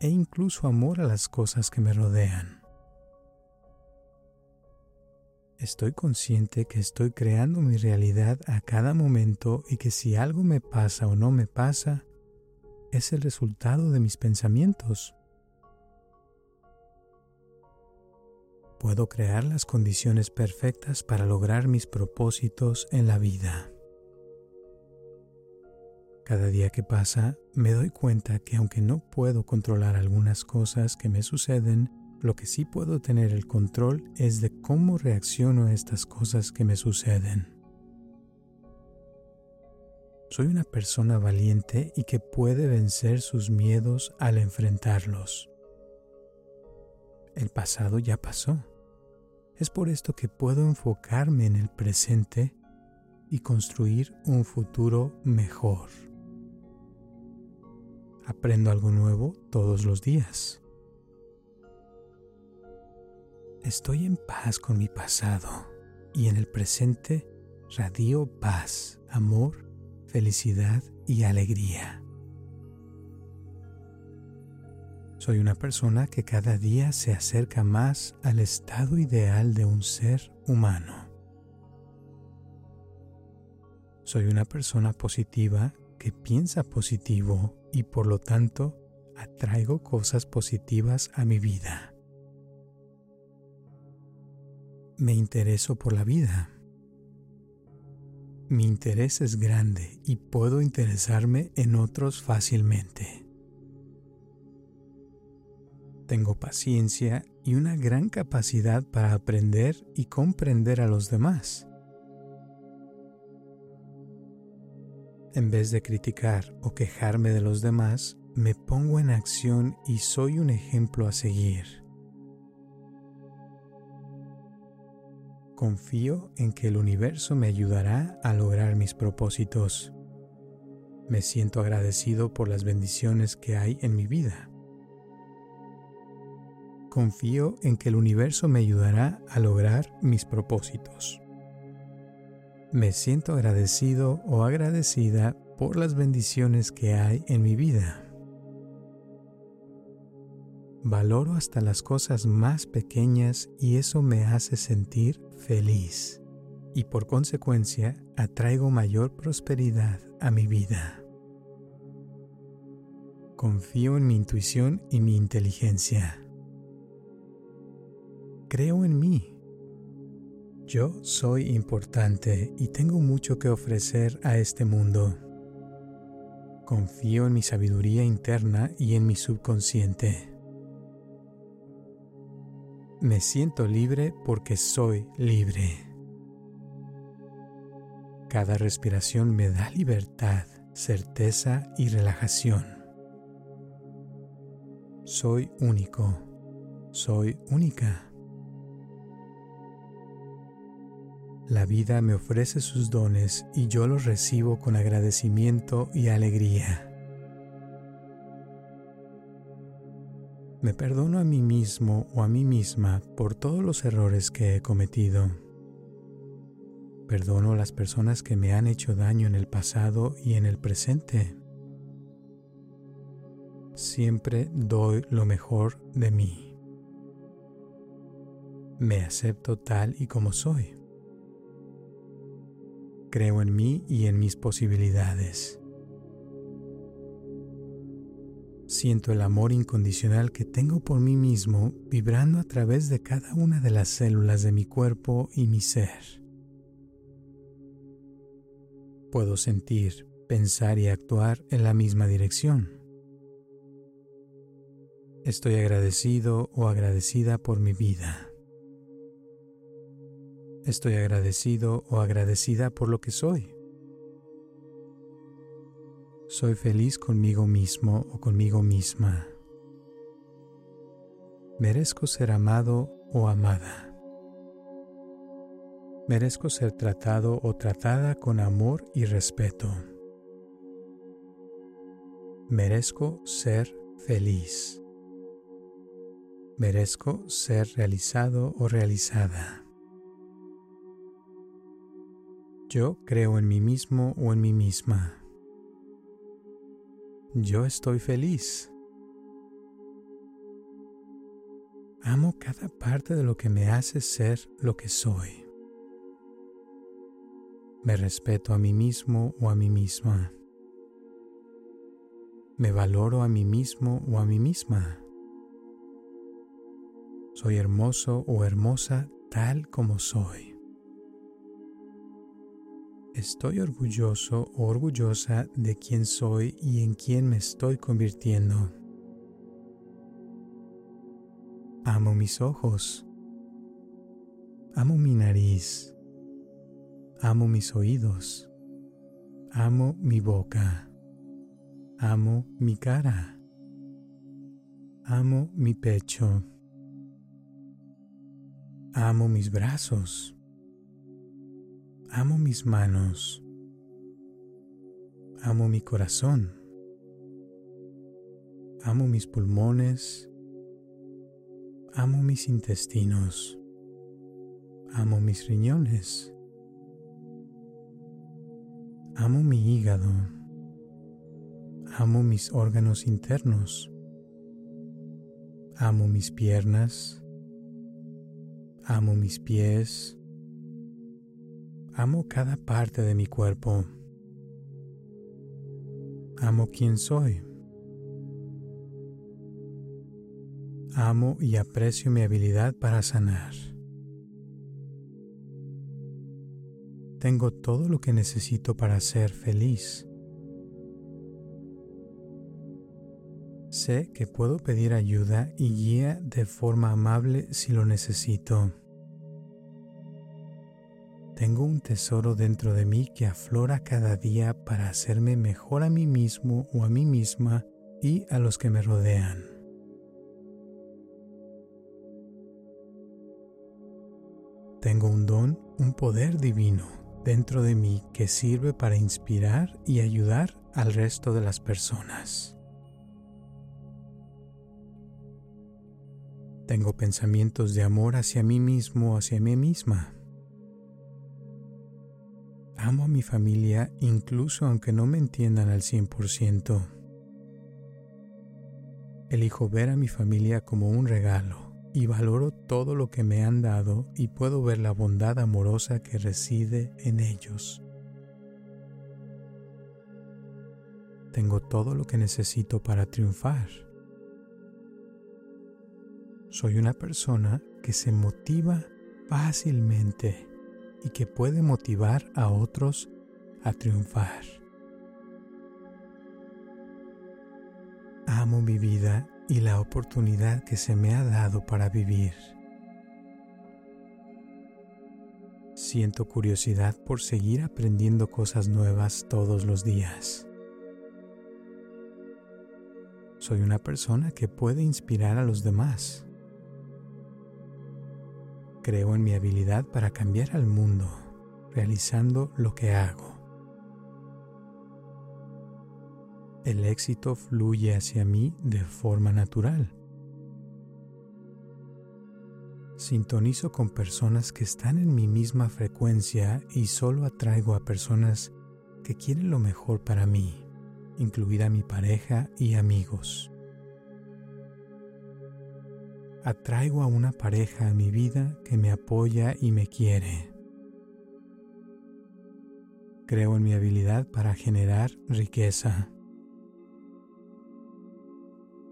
e incluso amor a las cosas que me rodean. Estoy consciente que estoy creando mi realidad a cada momento y que si algo me pasa o no me pasa, es el resultado de mis pensamientos. puedo crear las condiciones perfectas para lograr mis propósitos en la vida. Cada día que pasa me doy cuenta que aunque no puedo controlar algunas cosas que me suceden, lo que sí puedo tener el control es de cómo reacciono a estas cosas que me suceden. Soy una persona valiente y que puede vencer sus miedos al enfrentarlos. El pasado ya pasó es por esto que puedo enfocarme en el presente y construir un futuro mejor. Aprendo algo nuevo todos los días. Estoy en paz con mi pasado y en el presente radio paz, amor, felicidad y alegría. Soy una persona que cada día se acerca más al estado ideal de un ser humano. Soy una persona positiva que piensa positivo y por lo tanto atraigo cosas positivas a mi vida. Me intereso por la vida. Mi interés es grande y puedo interesarme en otros fácilmente. Tengo paciencia y una gran capacidad para aprender y comprender a los demás. En vez de criticar o quejarme de los demás, me pongo en acción y soy un ejemplo a seguir. Confío en que el universo me ayudará a lograr mis propósitos. Me siento agradecido por las bendiciones que hay en mi vida confío en que el universo me ayudará a lograr mis propósitos. Me siento agradecido o agradecida por las bendiciones que hay en mi vida. Valoro hasta las cosas más pequeñas y eso me hace sentir feliz y por consecuencia atraigo mayor prosperidad a mi vida. Confío en mi intuición y mi inteligencia creo en mí. Yo soy importante y tengo mucho que ofrecer a este mundo. Confío en mi sabiduría interna y en mi subconsciente. Me siento libre porque soy libre. Cada respiración me da libertad, certeza y relajación. Soy único. Soy única. La vida me ofrece sus dones y yo los recibo con agradecimiento y alegría. Me perdono a mí mismo o a mí misma por todos los errores que he cometido. Perdono a las personas que me han hecho daño en el pasado y en el presente. Siempre doy lo mejor de mí. Me acepto tal y como soy. Creo en mí y en mis posibilidades. Siento el amor incondicional que tengo por mí mismo vibrando a través de cada una de las células de mi cuerpo y mi ser. Puedo sentir, pensar y actuar en la misma dirección. Estoy agradecido o agradecida por mi vida. Estoy agradecido o agradecida por lo que soy. Soy feliz conmigo mismo o conmigo misma. Merezco ser amado o amada. Merezco ser tratado o tratada con amor y respeto. Merezco ser feliz. Merezco ser realizado o realizada. Yo creo en mí mismo o en mí misma. Yo estoy feliz. Amo cada parte de lo que me hace ser lo que soy. Me respeto a mí mismo o a mí misma. Me valoro a mí mismo o a mí misma. Soy hermoso o hermosa tal como soy. Estoy orgulloso o orgullosa de quién soy y en quién me estoy convirtiendo. Amo mis ojos. Amo mi nariz. Amo mis oídos. Amo mi boca. Amo mi cara. Amo mi pecho. Amo mis brazos. Amo mis manos. Amo mi corazón. Amo mis pulmones. Amo mis intestinos. Amo mis riñones. Amo mi hígado. Amo mis órganos internos. Amo mis piernas. Amo mis pies. Amo cada parte de mi cuerpo. Amo quien soy. Amo y aprecio mi habilidad para sanar. Tengo todo lo que necesito para ser feliz. Sé que puedo pedir ayuda y guía de forma amable si lo necesito. Tengo un tesoro dentro de mí que aflora cada día para hacerme mejor a mí mismo o a mí misma y a los que me rodean. Tengo un don, un poder divino dentro de mí que sirve para inspirar y ayudar al resto de las personas. Tengo pensamientos de amor hacia mí mismo, hacia mí misma. Amo a mi familia incluso aunque no me entiendan al 100%. Elijo ver a mi familia como un regalo y valoro todo lo que me han dado y puedo ver la bondad amorosa que reside en ellos. Tengo todo lo que necesito para triunfar. Soy una persona que se motiva fácilmente y que puede motivar a otros a triunfar. Amo mi vida y la oportunidad que se me ha dado para vivir. Siento curiosidad por seguir aprendiendo cosas nuevas todos los días. Soy una persona que puede inspirar a los demás. Creo en mi habilidad para cambiar al mundo, realizando lo que hago. El éxito fluye hacia mí de forma natural. Sintonizo con personas que están en mi misma frecuencia y solo atraigo a personas que quieren lo mejor para mí, incluida mi pareja y amigos. Atraigo a una pareja a mi vida que me apoya y me quiere. Creo en mi habilidad para generar riqueza.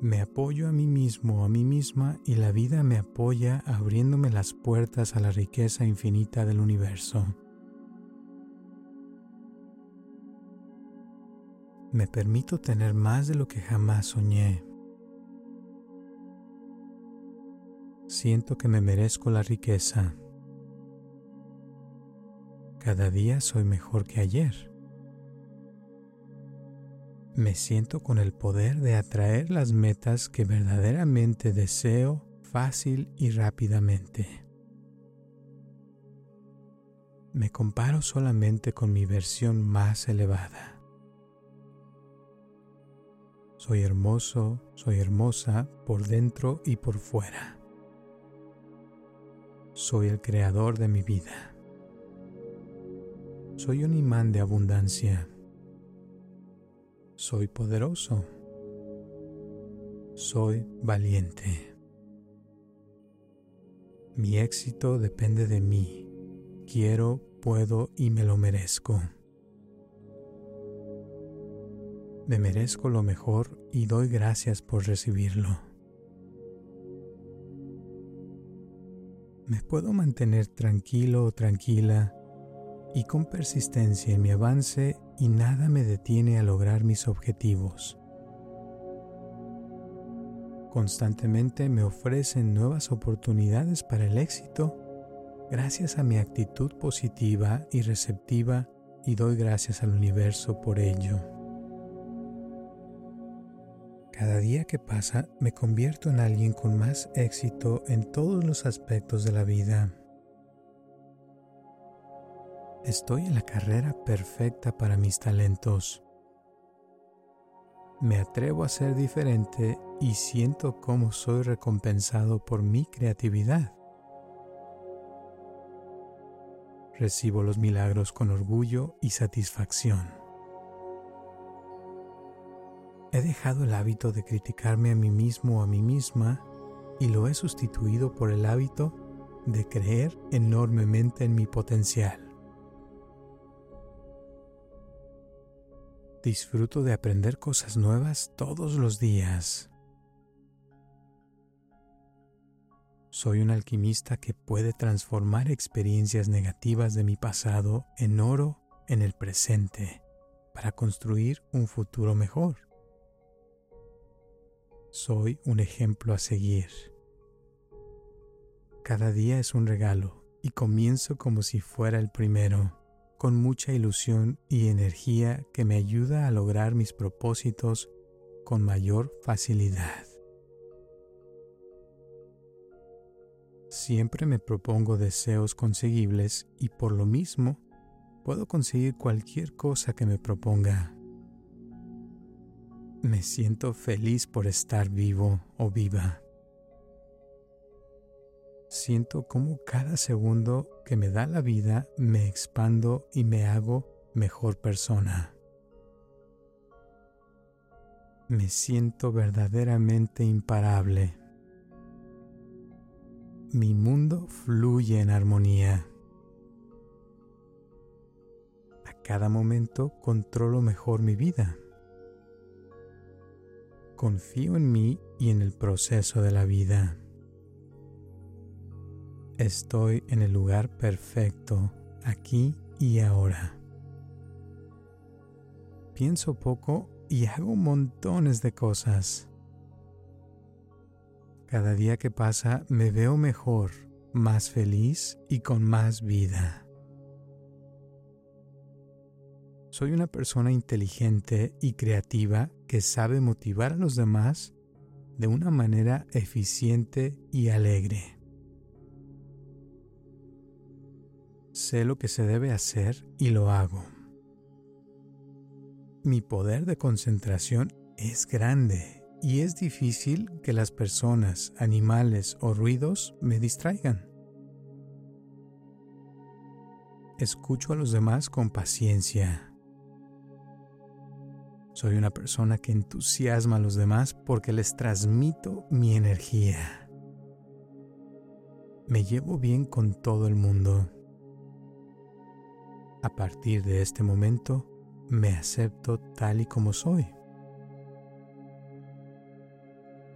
Me apoyo a mí mismo, a mí misma, y la vida me apoya abriéndome las puertas a la riqueza infinita del universo. Me permito tener más de lo que jamás soñé. Siento que me merezco la riqueza. Cada día soy mejor que ayer me siento con el poder de atraer las metas que verdaderamente deseo fácil y rápidamente. Me comparo solamente con mi versión más elevada. Soy hermoso, soy hermosa por dentro y por fuera. Soy el creador de mi vida. Soy un imán de abundancia soy poderoso. Soy valiente. Mi éxito depende de mí. Quiero, puedo y me lo merezco. Me merezco lo mejor y doy gracias por recibirlo. Me puedo mantener tranquilo o tranquila y con persistencia en mi avance y nada me detiene a lograr mis objetivos. Constantemente me ofrecen nuevas oportunidades para el éxito gracias a mi actitud positiva y receptiva y doy gracias al universo por ello. Cada día que pasa me convierto en alguien con más éxito en todos los aspectos de la vida. Estoy en la carrera perfecta para mis talentos. Me atrevo a ser diferente y siento cómo soy recompensado por mi creatividad. Recibo los milagros con orgullo y satisfacción. He dejado el hábito de criticarme a mí mismo o a mí misma y lo he sustituido por el hábito de creer enormemente en mi potencial. Disfruto de aprender cosas nuevas todos los días. Soy un alquimista que puede transformar experiencias negativas de mi pasado en oro en el presente para construir un futuro mejor. Soy un ejemplo a seguir. Cada día es un regalo y comienzo como si fuera el primero con mucha ilusión y energía que me ayuda a lograr mis propósitos con mayor facilidad. Siempre me propongo deseos conseguibles y por lo mismo puedo conseguir cualquier cosa que me proponga. Me siento feliz por estar vivo o viva. Siento como cada segundo que me da la vida me expando y me hago mejor persona. Me siento verdaderamente imparable. Mi mundo fluye en armonía. A cada momento controlo mejor mi vida. Confío en mí y en el proceso de la vida. Estoy en el lugar perfecto, aquí y ahora. Pienso poco y hago montones de cosas. Cada día que pasa me veo mejor, más feliz y con más vida. Soy una persona inteligente y creativa que sabe motivar a los demás de una manera eficiente y alegre. Sé lo que se debe hacer y lo hago. Mi poder de concentración es grande y es difícil que las personas, animales o ruidos me distraigan. Escucho a los demás con paciencia soy una persona que entusiasma a los demás porque les transmito mi energía. Me llevo bien con todo el mundo. A partir de este momento, me acepto tal y como soy.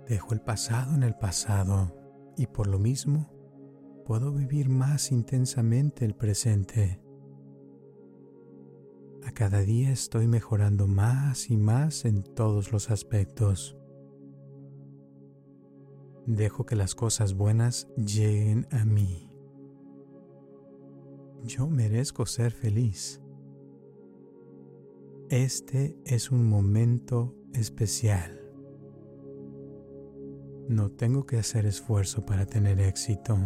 Dejo el pasado en el pasado y por lo mismo puedo vivir más intensamente el presente. A cada día estoy mejorando más y más en todos los aspectos. Dejo que las cosas buenas lleguen a mí. Yo merezco ser feliz. Este es un momento especial. No tengo que hacer esfuerzo para tener éxito.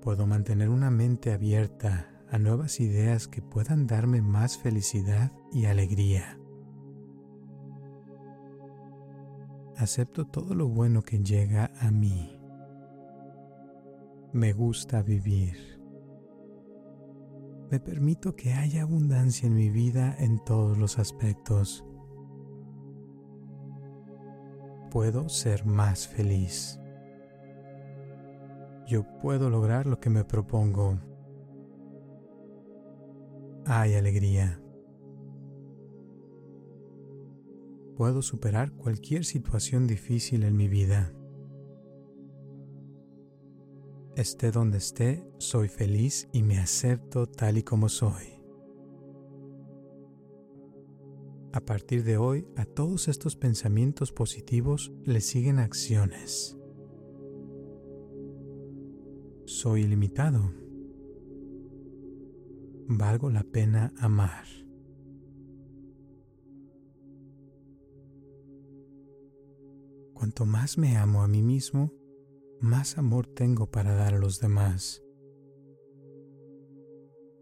Puedo mantener una mente abierta a nuevas ideas que puedan darme más felicidad y alegría. Acepto todo lo bueno que llega a mí. Me gusta vivir. Me permito que haya abundancia en mi vida en todos los aspectos. Puedo ser más feliz. Yo puedo lograr lo que me propongo hay alegría. Puedo superar cualquier situación difícil en mi vida. Esté donde esté, soy feliz y me acepto tal y como soy. A partir de hoy, a todos estos pensamientos positivos le siguen acciones. Soy ilimitado valgo la pena amar. Cuanto más me amo a mí mismo, más amor tengo para dar a los demás.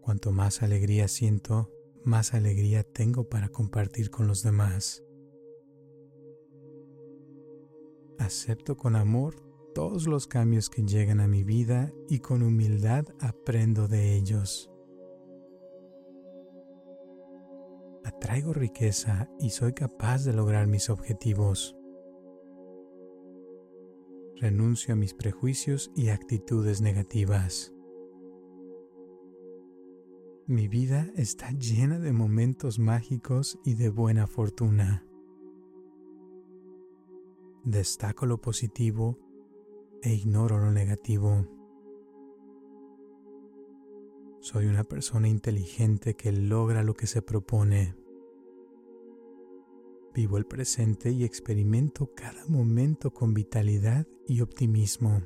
Cuanto más alegría siento, más alegría tengo para compartir con los demás. Acepto con amor todos los cambios que llegan a mi vida y con humildad aprendo de ellos. Atraigo riqueza y soy capaz de lograr mis objetivos. Renuncio a mis prejuicios y actitudes negativas. Mi vida está llena de momentos mágicos y de buena fortuna. Destaco lo positivo e ignoro lo negativo. Soy una persona inteligente que logra lo que se propone. Vivo el presente y experimento cada momento con vitalidad y optimismo.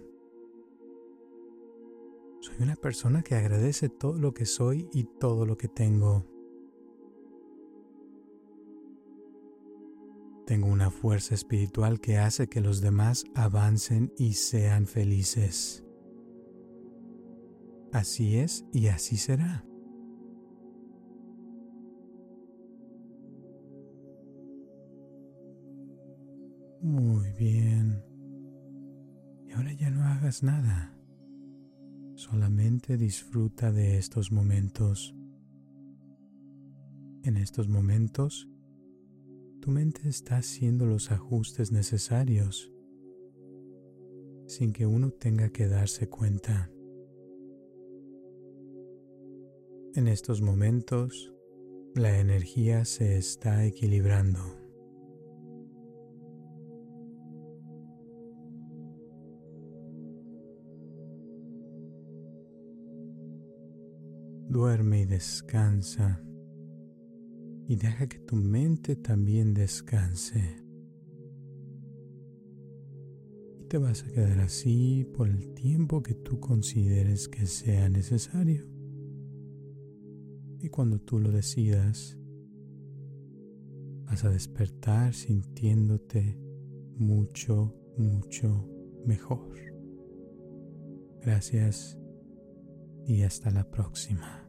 Soy una persona que agradece todo lo que soy y todo lo que tengo. Tengo una fuerza espiritual que hace que los demás avancen y sean felices. Así es y así será. Muy bien. Y ahora ya no hagas nada. Solamente disfruta de estos momentos. En estos momentos, tu mente está haciendo los ajustes necesarios sin que uno tenga que darse cuenta. En estos momentos, la energía se está equilibrando. Duerme y descansa y deja que tu mente también descanse. Y te vas a quedar así por el tiempo que tú consideres que sea necesario. Y cuando tú lo decidas, vas a despertar sintiéndote mucho, mucho mejor. Gracias y hasta la próxima.